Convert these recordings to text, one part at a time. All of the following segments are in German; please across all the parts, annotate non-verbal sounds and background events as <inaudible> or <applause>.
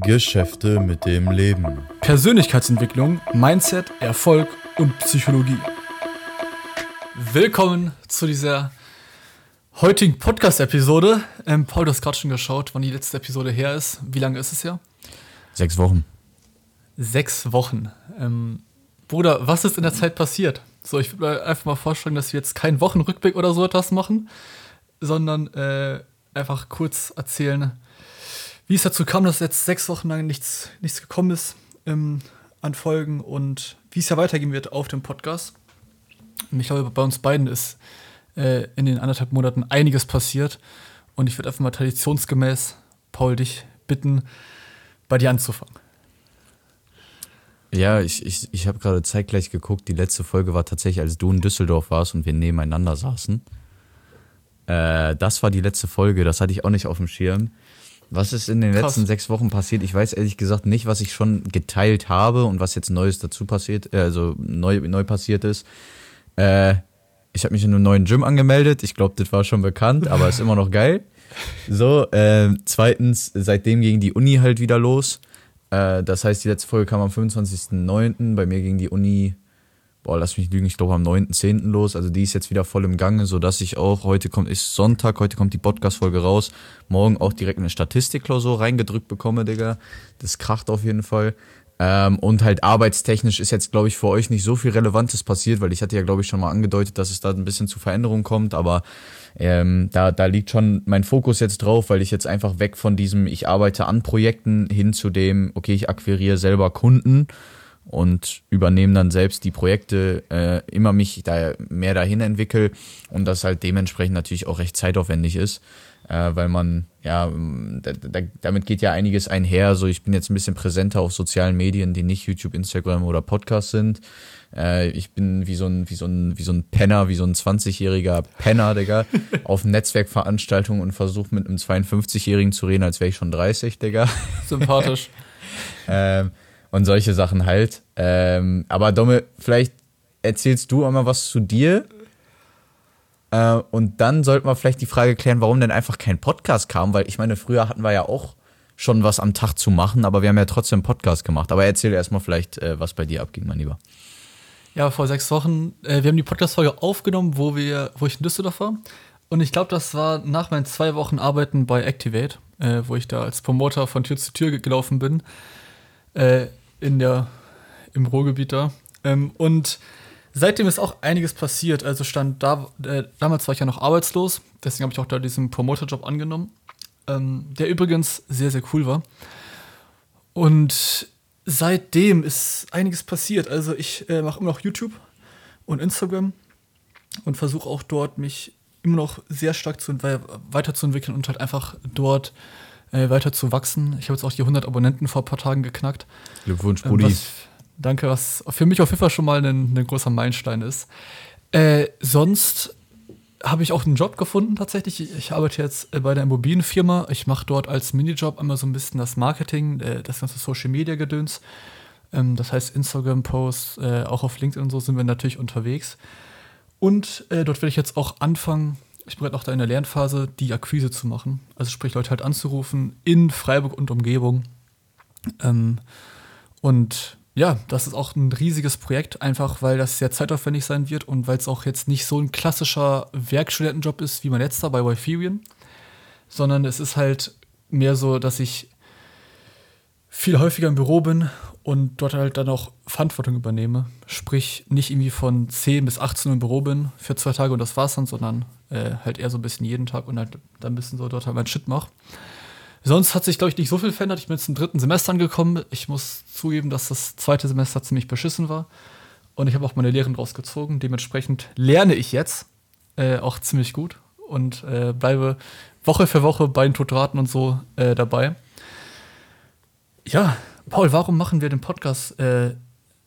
Geschäfte mit dem Leben. Persönlichkeitsentwicklung, Mindset, Erfolg und Psychologie. Willkommen zu dieser heutigen Podcast-Episode. Ähm, Paul, du hast gerade schon geschaut, wann die letzte Episode her ist. Wie lange ist es ja? Sechs Wochen. Sechs Wochen. Ähm, Bruder, was ist in der Zeit passiert? So, ich würde mir einfach mal vorstellen, dass wir jetzt keinen Wochenrückblick oder so etwas machen, sondern äh, einfach kurz erzählen, wie es dazu kam, dass jetzt sechs Wochen lang nichts, nichts gekommen ist ähm, an Folgen und wie es ja weitergehen wird auf dem Podcast. Ich glaube, bei uns beiden ist äh, in den anderthalb Monaten einiges passiert. Und ich würde einfach mal traditionsgemäß, Paul, dich bitten, bei dir anzufangen. Ja, ich, ich, ich habe gerade zeitgleich geguckt. Die letzte Folge war tatsächlich, als du in Düsseldorf warst und wir nebeneinander saßen. Äh, das war die letzte Folge, das hatte ich auch nicht auf dem Schirm. Was ist in den Krass. letzten sechs Wochen passiert? Ich weiß ehrlich gesagt nicht, was ich schon geteilt habe und was jetzt Neues dazu passiert, äh, also neu, neu passiert ist. Äh, ich habe mich in einem neuen Gym angemeldet. Ich glaube, das war schon bekannt, aber ist immer noch geil. So, äh, zweitens, seitdem ging die Uni halt wieder los. Äh, das heißt, die letzte Folge kam am 25.09. Bei mir ging die Uni, boah, lass mich lügen, ich glaube am 9.10. los. Also die ist jetzt wieder voll im Gange, sodass ich auch, heute kommt, ist Sonntag, heute kommt die Podcast-Folge raus, morgen auch direkt eine Statistikklausur reingedrückt bekomme, Digga. Das kracht auf jeden Fall. Ähm, und halt arbeitstechnisch ist jetzt, glaube ich, für euch nicht so viel Relevantes passiert, weil ich hatte ja, glaube ich, schon mal angedeutet, dass es da ein bisschen zu Veränderungen kommt, aber ähm, da, da liegt schon mein Fokus jetzt drauf, weil ich jetzt einfach weg von diesem, ich arbeite an Projekten hin zu dem, okay, ich akquiriere selber Kunden und übernehme dann selbst die Projekte, äh, immer mich da mehr dahin entwickle und das halt dementsprechend natürlich auch recht zeitaufwendig ist äh, weil man, ja, da, da, damit geht ja einiges einher. So, ich bin jetzt ein bisschen präsenter auf sozialen Medien, die nicht YouTube, Instagram oder Podcast sind. Äh, ich bin wie so ein, wie so ein, wie so ein Penner, wie so ein 20-jähriger Penner, Digga, <laughs> auf Netzwerkveranstaltungen und versuche mit einem 52-Jährigen zu reden, als wäre ich schon 30, Digga. Sympathisch. <laughs> ähm, und solche Sachen halt. Ähm, aber Domme, vielleicht erzählst du einmal was zu dir äh, und dann sollten wir vielleicht die Frage klären, warum denn einfach kein Podcast kam, weil ich meine, früher hatten wir ja auch schon was am Tag zu machen, aber wir haben ja trotzdem einen Podcast gemacht. Aber erzähl erstmal vielleicht, äh, was bei dir abging, mein Lieber. Ja, vor sechs Wochen. Äh, wir haben die Podcast-Folge aufgenommen, wo, wir, wo ich in Düsseldorf war. Und ich glaube, das war nach meinen zwei Wochen Arbeiten bei Activate, äh, wo ich da als Promoter von Tür zu Tür gelaufen bin. Äh, in der, im Ruhrgebiet da. Ähm, und Seitdem ist auch einiges passiert. Also stand da, äh, damals war ich ja noch arbeitslos, deswegen habe ich auch da diesen Promoter-Job angenommen, ähm, der übrigens sehr, sehr cool war. Und seitdem ist einiges passiert. Also ich äh, mache immer noch YouTube und Instagram und versuche auch dort mich immer noch sehr stark zu, weiterzuentwickeln und halt einfach dort äh, weiter zu wachsen. Ich habe jetzt auch die 100 Abonnenten vor ein paar Tagen geknackt. Glückwunsch, Brudi. Ähm, Danke, was für mich auf jeden Fall schon mal ein, ein großer Meilenstein ist. Äh, sonst habe ich auch einen Job gefunden tatsächlich. Ich arbeite jetzt äh, bei der Immobilienfirma. Ich mache dort als Minijob einmal so ein bisschen das Marketing, äh, das ganze Social Media Gedöns. Ähm, das heißt Instagram-Posts, äh, auch auf LinkedIn und so sind wir natürlich unterwegs. Und dort werde ich jetzt auch anfangen, ich bin gerade noch da in der Lernphase, die Akquise zu machen. Also sprich Leute halt anzurufen in Freiburg und Umgebung. Ähm, und ja, das ist auch ein riesiges Projekt, einfach weil das sehr zeitaufwendig sein wird und weil es auch jetzt nicht so ein klassischer Werkstudentenjob ist wie mein letzter bei Wiferian, sondern es ist halt mehr so, dass ich viel häufiger im Büro bin und dort halt dann auch Verantwortung übernehme. Sprich, nicht irgendwie von 10 bis 18 Uhr im Büro bin für zwei Tage und das war's dann, sondern äh, halt eher so ein bisschen jeden Tag und halt dann ein bisschen so dort halt mein Shit mache. Sonst hat sich, glaube ich, nicht so viel verändert. Ich bin jetzt im dritten Semester angekommen. Ich muss zugeben, dass das zweite Semester ziemlich beschissen war. Und ich habe auch meine Lehren draus gezogen. Dementsprechend lerne ich jetzt äh, auch ziemlich gut und äh, bleibe Woche für Woche bei den Tutoraten und so äh, dabei. Ja, Paul, warum machen wir den Podcast? Äh,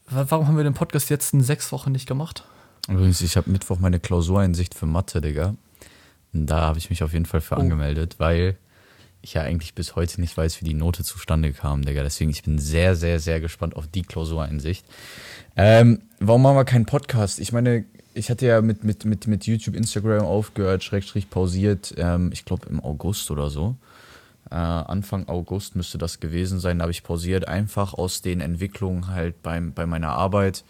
warum haben wir den Podcast jetzt in sechs Wochen nicht gemacht? Übrigens, ich habe Mittwoch meine Klausureinsicht für Mathe, Digga. Und da habe ich mich auf jeden Fall für oh. angemeldet, weil ich ja eigentlich bis heute nicht weiß, wie die Note zustande kam, Digga. Deswegen, ich bin sehr, sehr, sehr gespannt auf die Klausureinsicht. Ähm, warum machen wir keinen Podcast? Ich meine, ich hatte ja mit, mit, mit, mit YouTube, Instagram aufgehört, Schrägstrich pausiert, ähm, ich glaube im August oder so. Äh, Anfang August müsste das gewesen sein. Da habe ich pausiert, einfach aus den Entwicklungen halt beim, bei meiner Arbeit,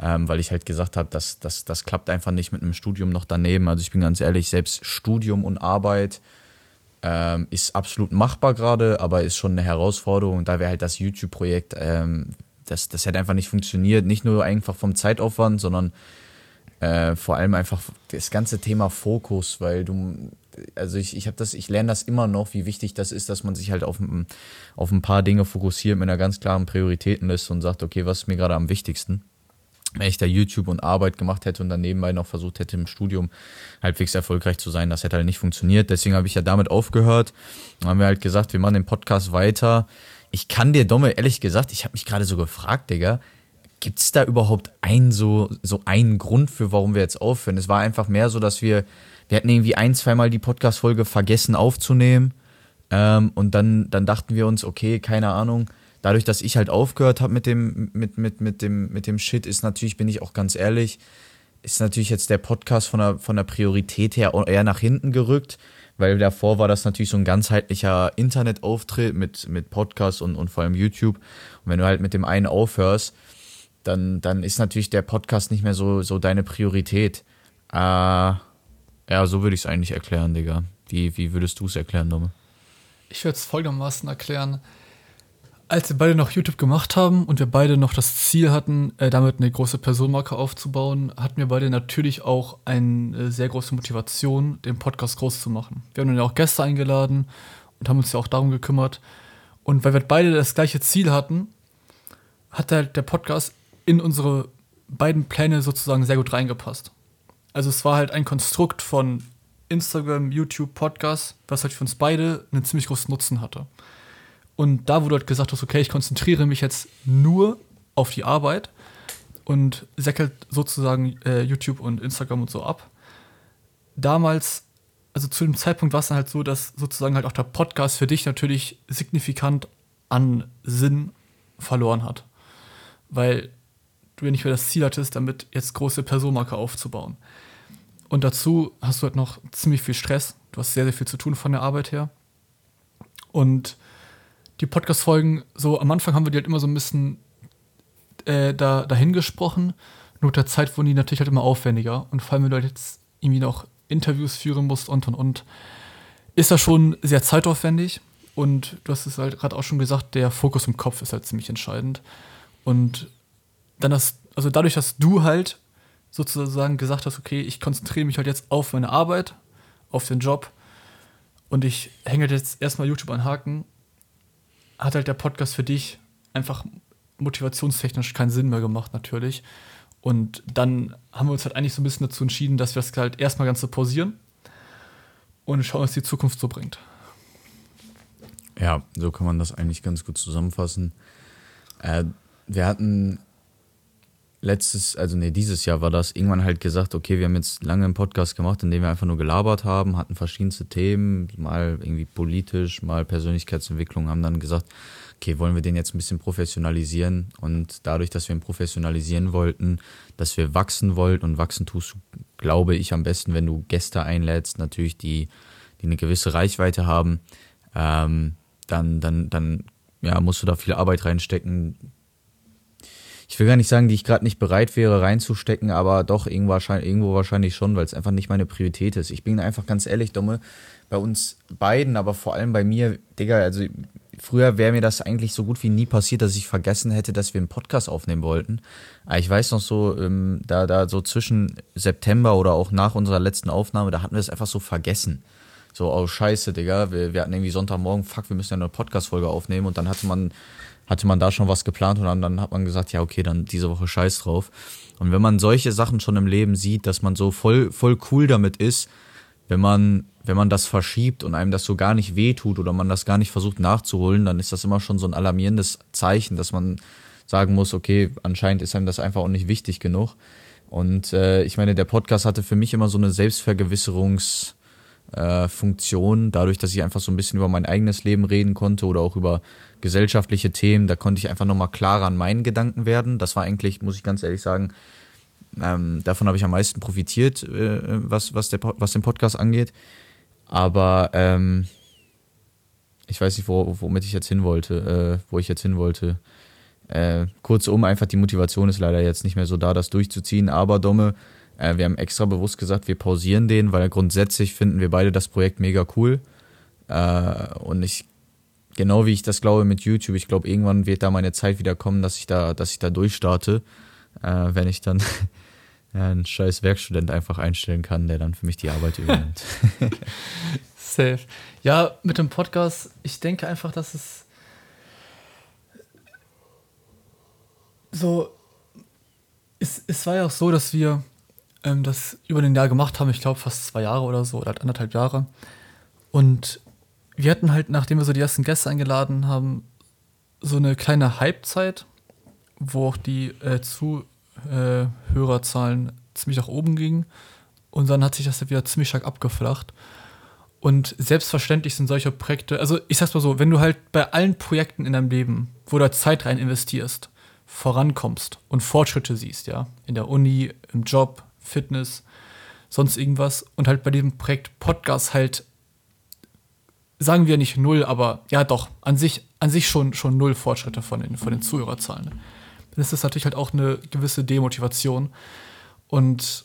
ähm, weil ich halt gesagt habe, das, das, das klappt einfach nicht mit einem Studium noch daneben. Also ich bin ganz ehrlich, selbst Studium und Arbeit ähm, ist absolut machbar gerade, aber ist schon eine Herausforderung. Da wäre halt das YouTube-Projekt, ähm, das, das hätte einfach nicht funktioniert. Nicht nur einfach vom Zeitaufwand, sondern äh, vor allem einfach das ganze Thema Fokus, weil du, also ich, ich habe das, ich lerne das immer noch, wie wichtig das ist, dass man sich halt auf, auf ein paar Dinge fokussiert mit einer ganz klaren Prioritätenliste und sagt, okay, was ist mir gerade am wichtigsten? Wenn ich da YouTube und Arbeit gemacht hätte und dann nebenbei noch versucht hätte, im Studium halbwegs erfolgreich zu sein, das hätte halt nicht funktioniert. Deswegen habe ich ja damit aufgehört. Dann haben wir halt gesagt, wir machen den Podcast weiter. Ich kann dir, Domme, ehrlich gesagt, ich habe mich gerade so gefragt, Digga, gibt es da überhaupt einen so, so einen Grund für, warum wir jetzt aufhören? Es war einfach mehr so, dass wir, wir hatten irgendwie ein, zweimal die Podcast-Folge vergessen aufzunehmen. Ähm, und dann, dann dachten wir uns, okay, keine Ahnung, dadurch, dass ich halt aufgehört habe mit dem, mit, mit, mit, dem, mit dem Shit, ist natürlich, bin ich auch ganz ehrlich, ist natürlich jetzt der Podcast von der, von der Priorität her eher nach hinten gerückt, weil davor war das natürlich so ein ganzheitlicher Internetauftritt mit, mit Podcast und, und vor allem YouTube. Und wenn du halt mit dem einen aufhörst, dann, dann ist natürlich der Podcast nicht mehr so, so deine Priorität. Äh, ja, so würde ich es eigentlich erklären, Digga. Wie, wie würdest du es erklären, Dumme? Ich würde es folgendermaßen erklären. Als wir beide noch YouTube gemacht haben und wir beide noch das Ziel hatten, äh, damit eine große Personenmarke aufzubauen, hatten wir beide natürlich auch eine sehr große Motivation, den Podcast groß zu machen. Wir haben dann ja auch Gäste eingeladen und haben uns ja auch darum gekümmert. Und weil wir beide das gleiche Ziel hatten, hat halt der Podcast in unsere beiden Pläne sozusagen sehr gut reingepasst. Also es war halt ein Konstrukt von Instagram, YouTube, Podcast, was halt für uns beide einen ziemlich großen Nutzen hatte. Und da, wo du halt gesagt hast, okay, ich konzentriere mich jetzt nur auf die Arbeit und säckelt sozusagen äh, YouTube und Instagram und so ab. Damals, also zu dem Zeitpunkt war es dann halt so, dass sozusagen halt auch der Podcast für dich natürlich signifikant an Sinn verloren hat. Weil du ja nicht mehr das Ziel hattest, damit jetzt große Personenmarke aufzubauen. Und dazu hast du halt noch ziemlich viel Stress. Du hast sehr, sehr viel zu tun von der Arbeit her. Und die Podcast-Folgen, so am Anfang haben wir die halt immer so ein bisschen äh, da, dahin gesprochen. Nur mit der Zeit wurden die natürlich halt immer aufwendiger. Und vor allem, wenn du halt jetzt irgendwie noch Interviews führen musst und und und, ist das schon sehr zeitaufwendig. Und du hast es halt gerade auch schon gesagt, der Fokus im Kopf ist halt ziemlich entscheidend. Und dann das, also dadurch, dass du halt sozusagen gesagt hast, okay, ich konzentriere mich halt jetzt auf meine Arbeit, auf den Job und ich hänge jetzt erstmal YouTube an Haken, hat halt der Podcast für dich einfach motivationstechnisch keinen Sinn mehr gemacht, natürlich. Und dann haben wir uns halt eigentlich so ein bisschen dazu entschieden, dass wir das halt erstmal ganz so pausieren und schauen, was die Zukunft so bringt. Ja, so kann man das eigentlich ganz gut zusammenfassen. Äh, wir hatten letztes, also nee, dieses Jahr war das, irgendwann halt gesagt, okay, wir haben jetzt lange einen Podcast gemacht, in dem wir einfach nur gelabert haben, hatten verschiedenste Themen, mal irgendwie politisch, mal Persönlichkeitsentwicklung, haben dann gesagt, okay, wollen wir den jetzt ein bisschen professionalisieren? Und dadurch, dass wir ihn professionalisieren wollten, dass wir wachsen wollten und wachsen tust, glaube ich, am besten, wenn du Gäste einlädst, natürlich die, die eine gewisse Reichweite haben, ähm, dann, dann, dann ja, musst du da viel Arbeit reinstecken, ich will gar nicht sagen, die ich gerade nicht bereit wäre reinzustecken, aber doch irgendwo wahrscheinlich, irgendwo wahrscheinlich schon, weil es einfach nicht meine Priorität ist. Ich bin einfach ganz ehrlich, Dumme, bei uns beiden, aber vor allem bei mir, Digga, also früher wäre mir das eigentlich so gut wie nie passiert, dass ich vergessen hätte, dass wir einen Podcast aufnehmen wollten. Aber ich weiß noch so, ähm, da, da so zwischen September oder auch nach unserer letzten Aufnahme, da hatten wir es einfach so vergessen. So, oh scheiße, Digga, wir, wir hatten irgendwie Sonntagmorgen, fuck, wir müssen ja eine Podcast-Folge aufnehmen und dann hatte man hatte man da schon was geplant und dann, dann hat man gesagt, ja, okay, dann diese Woche scheiß drauf. Und wenn man solche Sachen schon im Leben sieht, dass man so voll, voll cool damit ist, wenn man, wenn man das verschiebt und einem das so gar nicht wehtut oder man das gar nicht versucht nachzuholen, dann ist das immer schon so ein alarmierendes Zeichen, dass man sagen muss, okay, anscheinend ist einem das einfach auch nicht wichtig genug. Und äh, ich meine, der Podcast hatte für mich immer so eine Selbstvergewisserungs- äh, Funktion, dadurch, dass ich einfach so ein bisschen über mein eigenes Leben reden konnte oder auch über gesellschaftliche Themen, da konnte ich einfach nochmal klarer an meinen Gedanken werden. Das war eigentlich, muss ich ganz ehrlich sagen, ähm, davon habe ich am meisten profitiert, äh, was, was, der, was den Podcast angeht. Aber ähm, ich weiß nicht, wo, womit ich jetzt hin wollte, äh, wo ich jetzt hin wollte. Äh, kurzum, einfach die Motivation ist leider jetzt nicht mehr so da, das durchzuziehen. Aber Domme, äh, wir haben extra bewusst gesagt, wir pausieren den, weil grundsätzlich finden wir beide das Projekt mega cool. Äh, und ich, genau wie ich das glaube mit YouTube, ich glaube, irgendwann wird da meine Zeit wieder kommen, dass ich da, dass ich da durchstarte, äh, wenn ich dann <laughs> einen scheiß Werkstudent einfach einstellen kann, der dann für mich die Arbeit übernimmt. <laughs> Safe. Ja, mit dem Podcast, ich denke einfach, dass es so. Es, es war ja auch so, dass wir ähm, das über den Jahr gemacht haben, ich glaube fast zwei Jahre oder so, oder halt anderthalb Jahre. Und wir hatten halt, nachdem wir so die ersten Gäste eingeladen haben, so eine kleine Hype-Zeit, wo auch die äh, Zuhörerzahlen ziemlich nach oben gingen. Und dann hat sich das wieder ziemlich stark abgeflacht. Und selbstverständlich sind solche Projekte, also ich sag's mal so, wenn du halt bei allen Projekten in deinem Leben, wo du Zeit rein investierst, vorankommst und Fortschritte siehst, ja, in der Uni, im Job, Fitness, sonst irgendwas und halt bei diesem Projekt Podcast halt, sagen wir nicht null, aber ja doch, an sich, an sich schon, schon null Fortschritte von den, von den Zuhörerzahlen. Dann ist das natürlich halt auch eine gewisse Demotivation und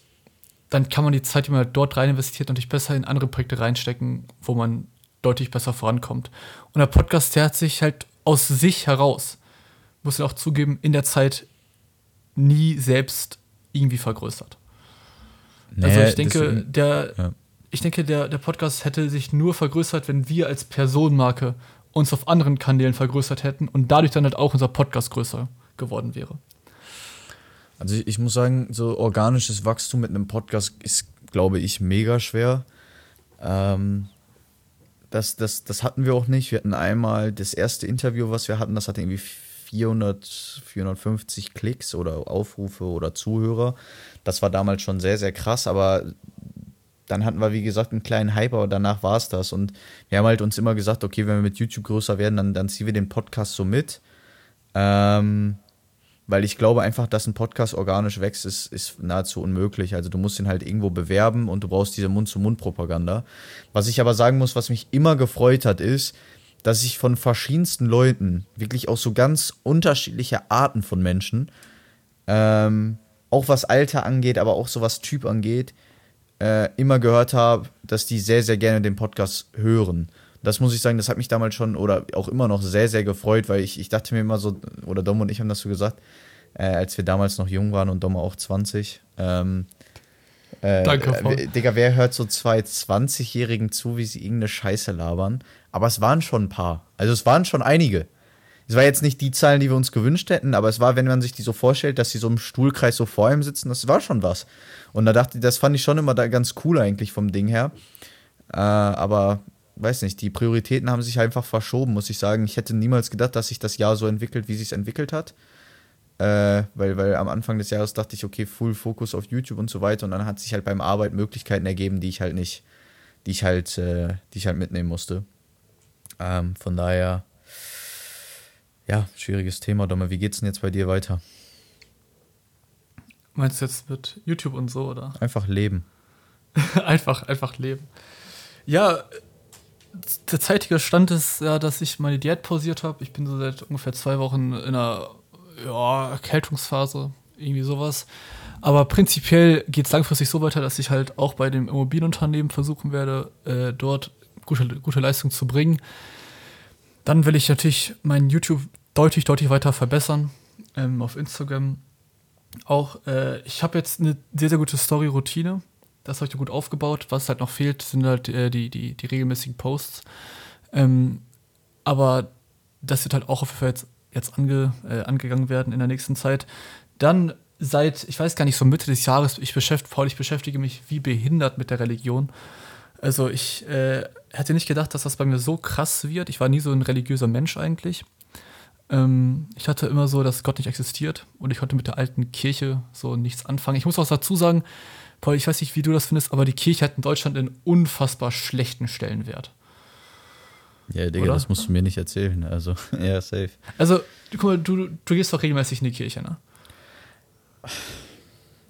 dann kann man die Zeit, die man halt dort rein investiert, natürlich besser in andere Projekte reinstecken, wo man deutlich besser vorankommt. Und der Podcast, der hat sich halt aus sich heraus, muss ich auch zugeben, in der Zeit nie selbst irgendwie vergrößert. Nee, also ich denke, deswegen, der, ja. ich denke, der, der Podcast hätte sich nur vergrößert, wenn wir als Personenmarke uns auf anderen Kanälen vergrößert hätten und dadurch dann halt auch unser Podcast größer geworden wäre. Also ich, ich muss sagen, so organisches Wachstum mit einem Podcast ist, glaube ich, mega schwer. Ähm, das, das, das hatten wir auch nicht. Wir hatten einmal das erste Interview, was wir hatten, das hatte irgendwie 400, 450 Klicks oder Aufrufe oder Zuhörer. Das war damals schon sehr, sehr krass, aber dann hatten wir, wie gesagt, einen kleinen Hype, aber danach war es das. Und wir haben halt uns immer gesagt, okay, wenn wir mit YouTube größer werden, dann, dann ziehen wir den Podcast so mit. Ähm, weil ich glaube einfach, dass ein Podcast organisch wächst, ist, ist nahezu unmöglich. Also du musst ihn halt irgendwo bewerben und du brauchst diese Mund-zu-Mund-Propaganda. Was ich aber sagen muss, was mich immer gefreut hat, ist, dass ich von verschiedensten Leuten, wirklich auch so ganz unterschiedliche Arten von Menschen, ähm, auch was Alter angeht, aber auch so was Typ angeht, äh, immer gehört habe, dass die sehr, sehr gerne den Podcast hören das muss ich sagen, das hat mich damals schon oder auch immer noch sehr, sehr gefreut, weil ich, ich dachte mir immer so, oder Dom und ich haben das so gesagt, äh, als wir damals noch jung waren und Dom auch 20. Ähm, äh, Danke, Frau. Äh, Digga, wer hört so zwei 20-Jährigen zu, wie sie irgendeine Scheiße labern? Aber es waren schon ein paar. Also es waren schon einige. Es war jetzt nicht die Zahlen, die wir uns gewünscht hätten, aber es war, wenn man sich die so vorstellt, dass sie so im Stuhlkreis so vor ihm sitzen, das war schon was. Und da dachte ich, das fand ich schon immer da ganz cool eigentlich vom Ding her. Äh, aber weiß nicht, die Prioritäten haben sich einfach verschoben, muss ich sagen. Ich hätte niemals gedacht, dass sich das Jahr so entwickelt, wie sich es entwickelt hat. Äh, weil, weil am Anfang des Jahres dachte ich, okay, Full Fokus auf YouTube und so weiter. Und dann hat sich halt beim Arbeit Möglichkeiten ergeben, die ich halt nicht, die ich halt, äh, die ich halt mitnehmen musste. Ähm, von daher, ja, schwieriges Thema, Domme. Wie geht's denn jetzt bei dir weiter? Meinst du jetzt mit YouTube und so, oder? <laughs> Einfach leben. einfach, einfach leben. Ja, der zeitige Stand ist ja, dass ich meine Diät pausiert habe. Ich bin so seit ungefähr zwei Wochen in einer ja, Erkältungsphase, irgendwie sowas. Aber prinzipiell geht es langfristig so weiter, dass ich halt auch bei dem Immobilienunternehmen versuchen werde, äh, dort gute, gute Leistung zu bringen. Dann will ich natürlich mein YouTube deutlich, deutlich weiter verbessern. Ähm, auf Instagram auch. Äh, ich habe jetzt eine sehr, sehr gute Story-Routine das habe ich gut aufgebaut. Was halt noch fehlt, sind halt äh, die, die, die regelmäßigen Posts. Ähm, aber das wird halt auch auf jeden Fall jetzt, jetzt ange, äh, angegangen werden in der nächsten Zeit. Dann seit, ich weiß gar nicht, so Mitte des Jahres, ich, beschäft, Paul, ich beschäftige mich wie behindert mit der Religion. Also ich äh, hätte nicht gedacht, dass das bei mir so krass wird. Ich war nie so ein religiöser Mensch eigentlich. Ähm, ich hatte immer so, dass Gott nicht existiert und ich konnte mit der alten Kirche so nichts anfangen. Ich muss auch dazu sagen, Paul, ich weiß nicht, wie du das findest, aber die Kirche hat in Deutschland einen unfassbar schlechten Stellenwert. Ja, Digga, Oder? das musst du mir nicht erzählen. Also, <laughs> ja, safe. Also, guck mal, du, du gehst doch regelmäßig in die Kirche, ne?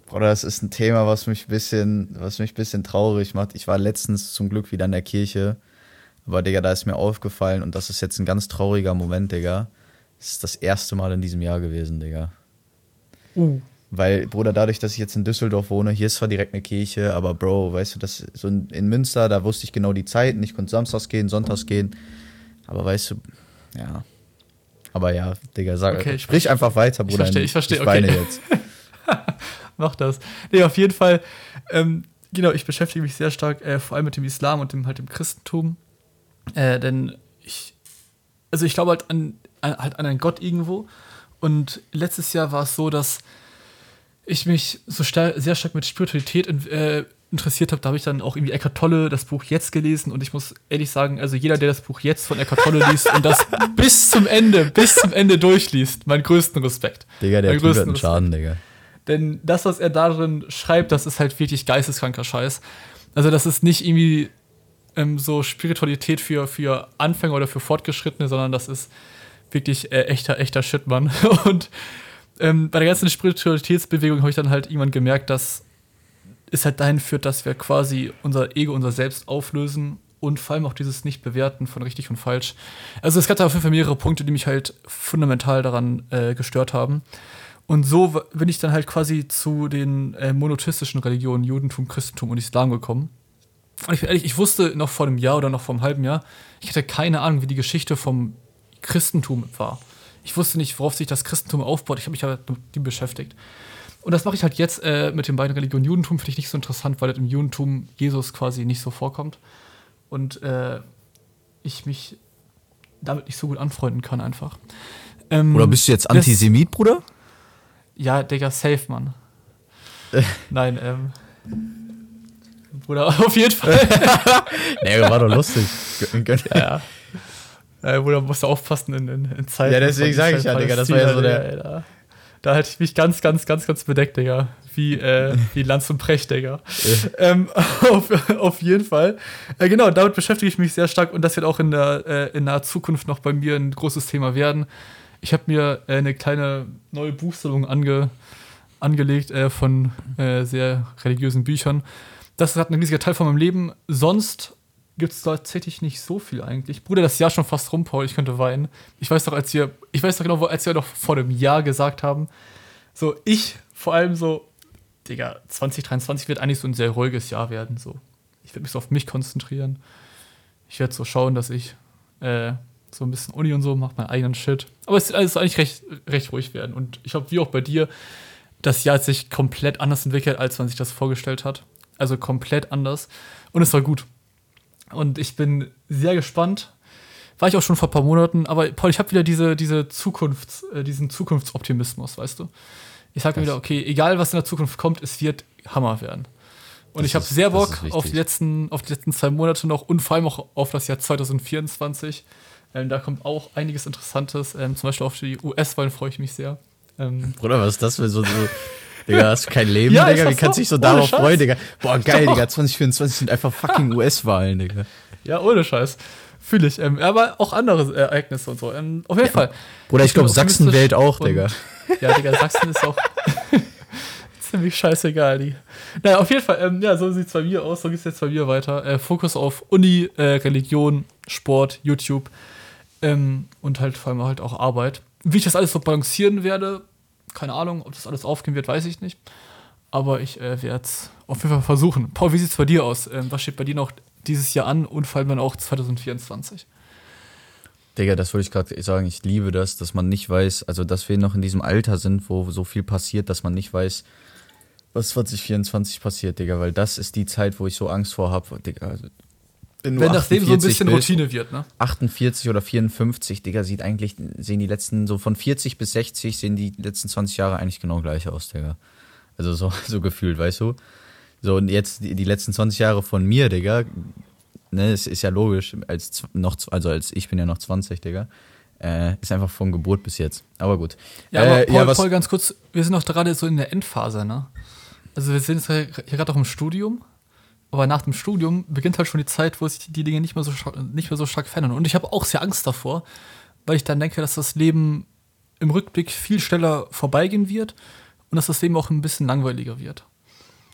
Bruder, das ist ein Thema, was mich ein bisschen, was mich ein bisschen traurig macht. Ich war letztens zum Glück wieder in der Kirche. Aber, Digga, da ist mir aufgefallen und das ist jetzt ein ganz trauriger Moment, Digga. Das ist das erste Mal in diesem Jahr gewesen, Digga. Uh. Weil, Bruder, dadurch, dass ich jetzt in Düsseldorf wohne, hier ist zwar direkt eine Kirche, aber Bro, weißt du, das so in, Münster, da wusste ich genau die Zeiten. Ich konnte samstags gehen, sonntags gehen. Aber weißt du, ja. Aber ja, Digga, sag, Okay, ich- sprich einfach weiter, Ich Bruder. verstehe, ich verstehe, Ich weine okay. jetzt. <laughs> Mach das. Nee, auf jeden Fall. Ähm, genau, ich beschäftige mich sehr stark äh, vor allem mit dem Islam und dem halt dem Christentum. Äh, denn ich, also ich glaube halt an, an, halt an einen Gott irgendwo. Und letztes Jahr war es so, dass ich mich so star sehr stark mit Spiritualität in, äh, interessiert habe. Da habe ich dann auch irgendwie Eckart Tolle das Buch jetzt gelesen. Und ich muss ehrlich sagen, also jeder, der das Buch jetzt von Eckart Tolle liest und das <laughs> bis zum Ende, bis zum Ende durchliest, meinen größten Respekt. Digga, der größten einen. Schaden, Digga. Denn das, was er darin schreibt, das ist halt wirklich geisteskranker Scheiß. Also, das ist nicht irgendwie ähm, so Spiritualität für, für Anfänger oder für Fortgeschrittene, sondern das ist wirklich äh, echter, echter Shit, Mann. <laughs> Und ähm, bei der ganzen Spiritualitätsbewegung habe ich dann halt irgendwann gemerkt, dass es halt dahin führt, dass wir quasi unser Ego, unser Selbst auflösen und vor allem auch dieses Nicht-Bewerten von richtig und falsch. Also es gab da auf jeden Fall mehrere Punkte, die mich halt fundamental daran äh, gestört haben. Und so bin ich dann halt quasi zu den äh, monotheistischen Religionen Judentum, Christentum und Islam gekommen. Und ich bin ehrlich, ich wusste noch vor einem Jahr oder noch vor einem halben Jahr, ich hatte keine Ahnung, wie die Geschichte vom Christentum war. Ich wusste nicht, worauf sich das Christentum aufbaut. Ich habe mich halt mit dem beschäftigt. Und das mache ich halt jetzt äh, mit den beiden Religionen. Judentum finde ich nicht so interessant, weil im Judentum Jesus quasi nicht so vorkommt. Und äh, ich mich damit nicht so gut anfreunden kann einfach. Ähm, Oder bist du jetzt Antisemit, Bruder? Ja, Digga, safe, Mann. <laughs> Nein, ähm. Bruder, <laughs> auf jeden Fall. <laughs> Nee, war doch lustig. Gönn- ja. Äh, musst du aufpassen in, in, in Zeiten. Ja, deswegen von sag ich ja, Digga, das war ja so der- Digga, Da halte ich mich ganz, ganz, ganz, ganz bedeckt, Digga. Wie, äh, <laughs> wie Lanz und Precht, Digga. ähm, <laughs> auf, auf jeden Fall. Äh, genau, damit beschäftige ich mich sehr stark und das wird auch in der äh, in naher Zukunft noch bei mir ein großes Thema werden. Ich habe mir äh, eine kleine neue Buchsammlung ange, angelegt äh, von äh, sehr religiösen Büchern. Das hat ein riesiger Teil von meinem Leben. Sonst gibt es tatsächlich nicht so viel eigentlich. Bruder, das Jahr schon fast rum, Paul, ich könnte weinen. Ich weiß doch, als wir, ich weiß doch genau, als wir doch vor einem Jahr gesagt haben, so ich vor allem so, Digga, 2023 wird eigentlich so ein sehr ruhiges Jahr werden. So. Ich werde mich so auf mich konzentrieren. Ich werde so schauen, dass ich äh, so ein bisschen Uni und so mache, meinen eigenen Shit. Aber es wird alles eigentlich recht, recht ruhig werden. Und ich glaube, wie auch bei dir, das Jahr hat sich komplett anders entwickelt, als man sich das vorgestellt hat. Also komplett anders. Und es war gut. Und ich bin sehr gespannt. War ich auch schon vor ein paar Monaten, aber Paul, ich habe wieder diese, diese Zukunfts, äh, diesen Zukunftsoptimismus, weißt du? Ich sage mir wieder, okay, egal was in der Zukunft kommt, es wird Hammer werden. Und Das ich habe sehr Bock auf die, letzten, auf die letzten zwei Monate noch und vor allem auch auf das Jahr 2024. Ähm, da kommt auch einiges Interessantes. Ähm, zum Beispiel auf die US-Wahlen freue ich mich sehr. Ähm, Bruder, was ist das für so. so Digga, hast du kein <laughs> Leben, Ja, Digga? Wie kannst du dich so darauf Scheiß. freuen, Digga? Boah, geil, Doch. Digga. 2024 sind einfach fucking US-Wahlen, Digga. ja, ohne Scheiß. Fühle ich. Ähm, aber auch andere Ereignisse und so. Ähm, auf jeden Fall. Bruder, ich bin glaube, Sachsen wählt auch, Digga. <laughs> Ja, Digga, Sachsen ist auch <laughs> ziemlich scheißegal. Die. Naja, auf jeden Fall, ähm, ja, so sieht es bei mir aus, so geht es jetzt bei mir weiter. Äh, Fokus auf Uni, äh, Religion, Sport, YouTube ähm, und halt vor allem halt auch Arbeit. Wie ich das alles so balancieren werde, keine Ahnung, ob das alles aufgehen wird, weiß ich nicht. Aber ich äh, werde es auf jeden Fall versuchen. Paul, wie sieht es bei dir aus? Ähm, was steht bei dir noch dieses Jahr an und vor allem dann auch 2024? Digga, das wollte ich gerade sagen. Ich liebe das, dass man nicht weiß, also dass wir noch in diesem Alter sind, wo so viel passiert, dass man nicht weiß, was 2024 passiert, Digga. Weil das ist die Zeit, wo ich so Angst vor habe, Digga. Du Wenn das Leben so ein 48 bisschen bist, Routine wird, ne? 48 oder 54, Digga, sieht eigentlich, sehen die letzten, so von 40 bis 60 sehen die letzten 20 Jahre eigentlich genau gleich aus, Digga. Also so, <laughs> so gefühlt, weißt du? So, und jetzt die, die letzten 20 Jahre von mir, Digga, ne, es ist ja logisch, als noch, also als ich bin ja noch 20, Digga, äh, ist einfach von Geburt bis jetzt. Aber gut. Ja, aber äh, Paul, ja, Paul, ganz kurz, wir sind doch gerade so in der Endphase, ne? Also wir sind jetzt hier gerade auch im Studium, aber nach dem Studium beginnt halt schon die Zeit, wo sich die Dinge nicht mehr so, nicht mehr so stark verändern. Und ich habe auch sehr Angst davor, weil ich dann denke, dass das Leben im Rückblick viel schneller vorbeigehen wird und dass das Leben auch ein bisschen langweiliger wird.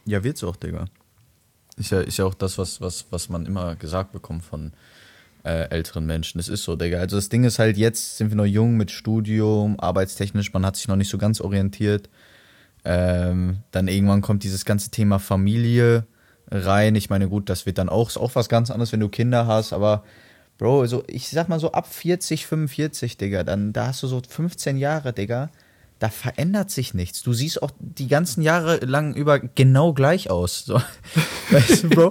Ja, wird's auch, Digga. Ist ja, ist ja auch das, was, was, was man immer gesagt bekommt von äh, älteren Menschen. Das ist so, Digga. Also das Ding ist halt, jetzt sind wir noch jung mit Studium, arbeitstechnisch, man hat sich noch nicht so ganz orientiert. Ähm, dann irgendwann kommt dieses ganze Thema Familie rein. Ich meine, gut, das wird dann auch, ist auch was ganz anderes, wenn du Kinder hast, aber Bro, so, ich sag mal so ab 40, 45, Digga, dann da hast du so 15 Jahre, Digga da verändert sich nichts. Du siehst auch die ganzen Jahre lang über genau gleich aus. So. <laughs> Weißt du, Bro?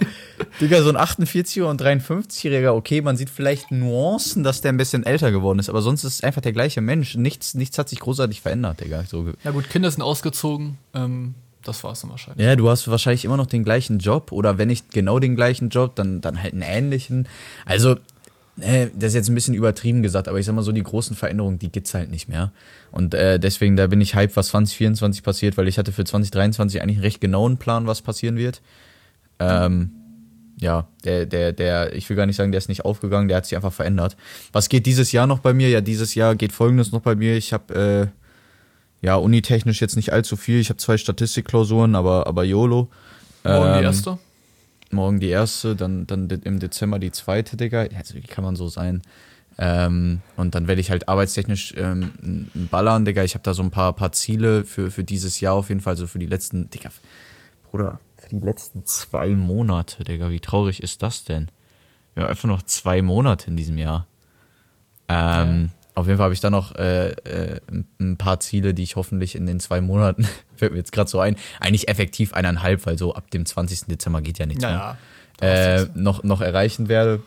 Digga, so ein 48er und 53-Jähriger, okay, man sieht vielleicht Nuancen, dass der ein bisschen älter geworden ist, aber sonst ist es einfach der gleiche Mensch. Nichts, nichts hat sich großartig verändert, Digga. So. Ja gut, Kinder sind ausgezogen, ähm, das war es dann wahrscheinlich. Ja, du hast wahrscheinlich immer noch den gleichen Job oder wenn nicht genau den gleichen Job, dann, dann halt einen ähnlichen. Also äh, das ist jetzt ein bisschen übertrieben gesagt, aber ich sag mal so, die großen Veränderungen, die gibt's halt nicht mehr. Und äh, deswegen, da bin ich hype, was 2024 passiert, weil ich hatte für 2023 eigentlich einen recht genauen Plan, was passieren wird. Ähm, ja, der, der, der, ich will gar nicht sagen, der ist nicht aufgegangen, der hat sich einfach verändert. Was geht dieses Jahr noch bei mir? Ja, dieses Jahr geht folgendes noch bei mir. Ich habe äh, ja unitechnisch jetzt nicht allzu viel. Ich habe zwei Statistikklausuren, aber, aber YOLO. Morgen ähm, die erste? morgen die erste, dann, dann im Dezember die zweite, Digga. Also, wie kann man so sein? Ähm, und dann werde ich halt arbeitstechnisch ähm, ballern, Digga. Ich habe da so ein paar, paar Ziele für, für dieses Jahr auf jeden Fall, so für die letzten, Digga, Bruder, für die letzten zwei Monate, Digga. Wie traurig ist das denn? Ja, einfach noch zwei Monate in diesem Jahr. Ähm, ja. Auf jeden Fall habe ich da noch äh, äh, ein paar Ziele, die ich hoffentlich in den zwei Monaten, <laughs> fällt mir jetzt gerade so ein, eigentlich effektiv eineinhalb, weil so ab dem 20. Dezember geht ja nichts naja, mehr, äh, noch, noch erreichen werde.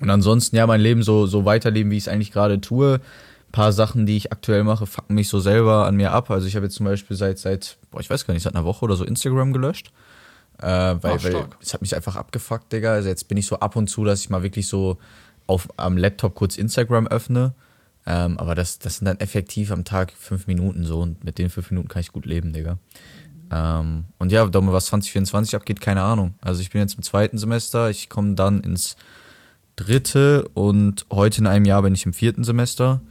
Und ansonsten ja mein Leben so, so weiterleben, wie ich es eigentlich gerade tue. Ein paar Sachen, die ich aktuell mache, fucken mich so selber an mir ab. Also ich habe jetzt zum Beispiel seit, seit, boah, ich weiß gar nicht, seit einer Woche oder so Instagram gelöscht. Äh, weil, Ach, weil es hat mich einfach abgefuckt, Digga. Also jetzt bin ich so ab und zu, dass ich mal wirklich so auf, am Laptop kurz Instagram öffne ähm, aber das, das sind dann effektiv am Tag fünf Minuten so und mit den fünf Minuten kann ich gut leben, Digga. Ähm, und ja, Domme, was 2024 abgeht, keine Ahnung. Also ich bin jetzt im zweiten Semester, ich komme dann ins dritte und heute in einem Jahr bin ich im vierten Semester.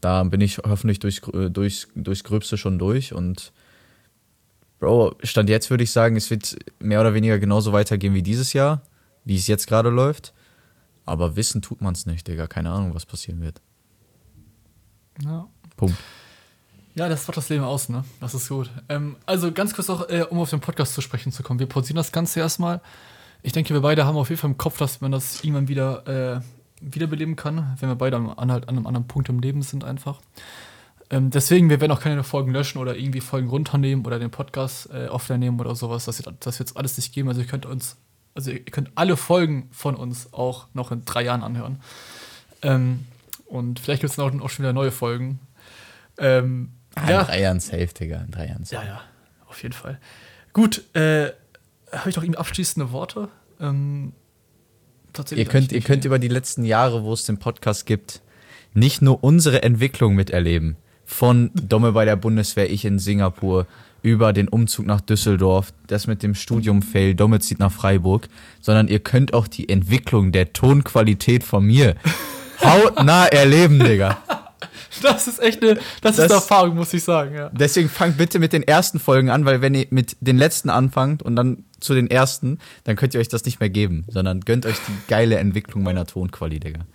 Da bin ich hoffentlich durch, durch, durchs Gröbste schon durch und Bro, Stand jetzt würde ich sagen, es wird mehr oder weniger genauso weitergehen wie dieses Jahr, wie es jetzt gerade läuft. Aber wissen tut man es nicht, Digga. Keine Ahnung, was passieren wird. Ja. Punkt. Ja, das macht das Leben aus, ne? Das ist gut. Ähm, also ganz kurz noch, äh, um auf den Podcast zu sprechen zu kommen. Wir pausieren das Ganze erstmal. Ich denke, wir beide haben auf jeden Fall im Kopf, dass man das irgendwann wieder äh, wiederbeleben kann, wenn wir beide an, halt an einem anderen Punkt im Leben sind einfach. Ähm, deswegen, wir werden auch keine Folgen löschen oder irgendwie Folgen runternehmen oder den Podcast äh, offline nehmen oder sowas. Das wird, das wird es alles nicht geben. Also ihr könnt uns, also ihr könnt alle Folgen von uns auch noch in drei Jahren anhören. Ähm, und vielleicht gibt es auch, auch schon wieder neue Folgen. Ähm, ah, ja. In drei Jahren safe, Digga. In drei Jahren safe. Ja, ja, auf jeden Fall. Gut, äh, habe ich noch irgendwie abschließende Worte? Ähm, tatsächlich ihr könnt, ihr könnt über die letzten Jahre, wo es den Podcast gibt, nicht nur unsere Entwicklung miterleben. Von Domme bei der Bundeswehr, ich in Singapur, über den Umzug nach Düsseldorf, das mit dem Studium fail, Domme zieht nach Freiburg, sondern ihr könnt auch die Entwicklung der Tonqualität von mir <laughs> hautnah erleben, Digga. Das ist echt eine, das, das, ist eine Erfahrung, muss ich sagen, ja. Deswegen fangt bitte mit den ersten Folgen an, weil wenn ihr mit den letzten anfangt und dann zu den ersten, dann könnt ihr euch das nicht mehr geben, sondern gönnt euch die geile Entwicklung meiner Tonqualität, Digga.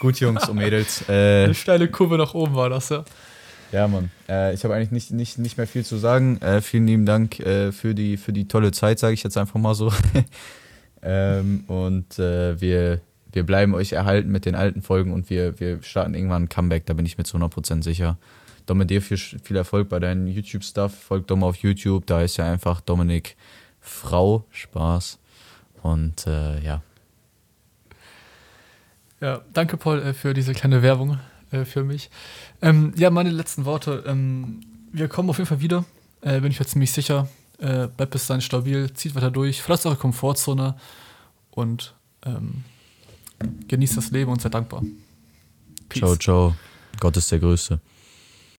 Gut, Jungs und Mädels. <laughs> Äh, eine steile Kurve nach oben war das, ja. Ja, Mann. Äh, ich habe eigentlich nicht, nicht, nicht mehr viel zu sagen. Äh, vielen lieben Dank äh, für, die, für die tolle Zeit, sage ich jetzt einfach mal so. <laughs> ähm, und äh, wir wir bleiben euch erhalten mit den alten Folgen und wir, wir starten irgendwann ein Comeback, da bin ich mir zu 100% sicher. Dominik, dir viel, viel Erfolg bei deinen YouTube-Stuff. Folgt Dom auf YouTube, da ist ja einfach Dominik Frau Spaß. Und äh, ja. Ja, danke Paul äh, für diese kleine Werbung äh, für mich. Ähm, ja, meine letzten Worte. Ähm, wir kommen auf jeden Fall wieder, äh, bin ich mir ziemlich sicher. Äh, bleibt bis dahin stabil, zieht weiter durch, verlasst eure Komfortzone und ähm, Genießt das Leben und seid dankbar. Peace. Ciao, ciao. Gott ist der Größte.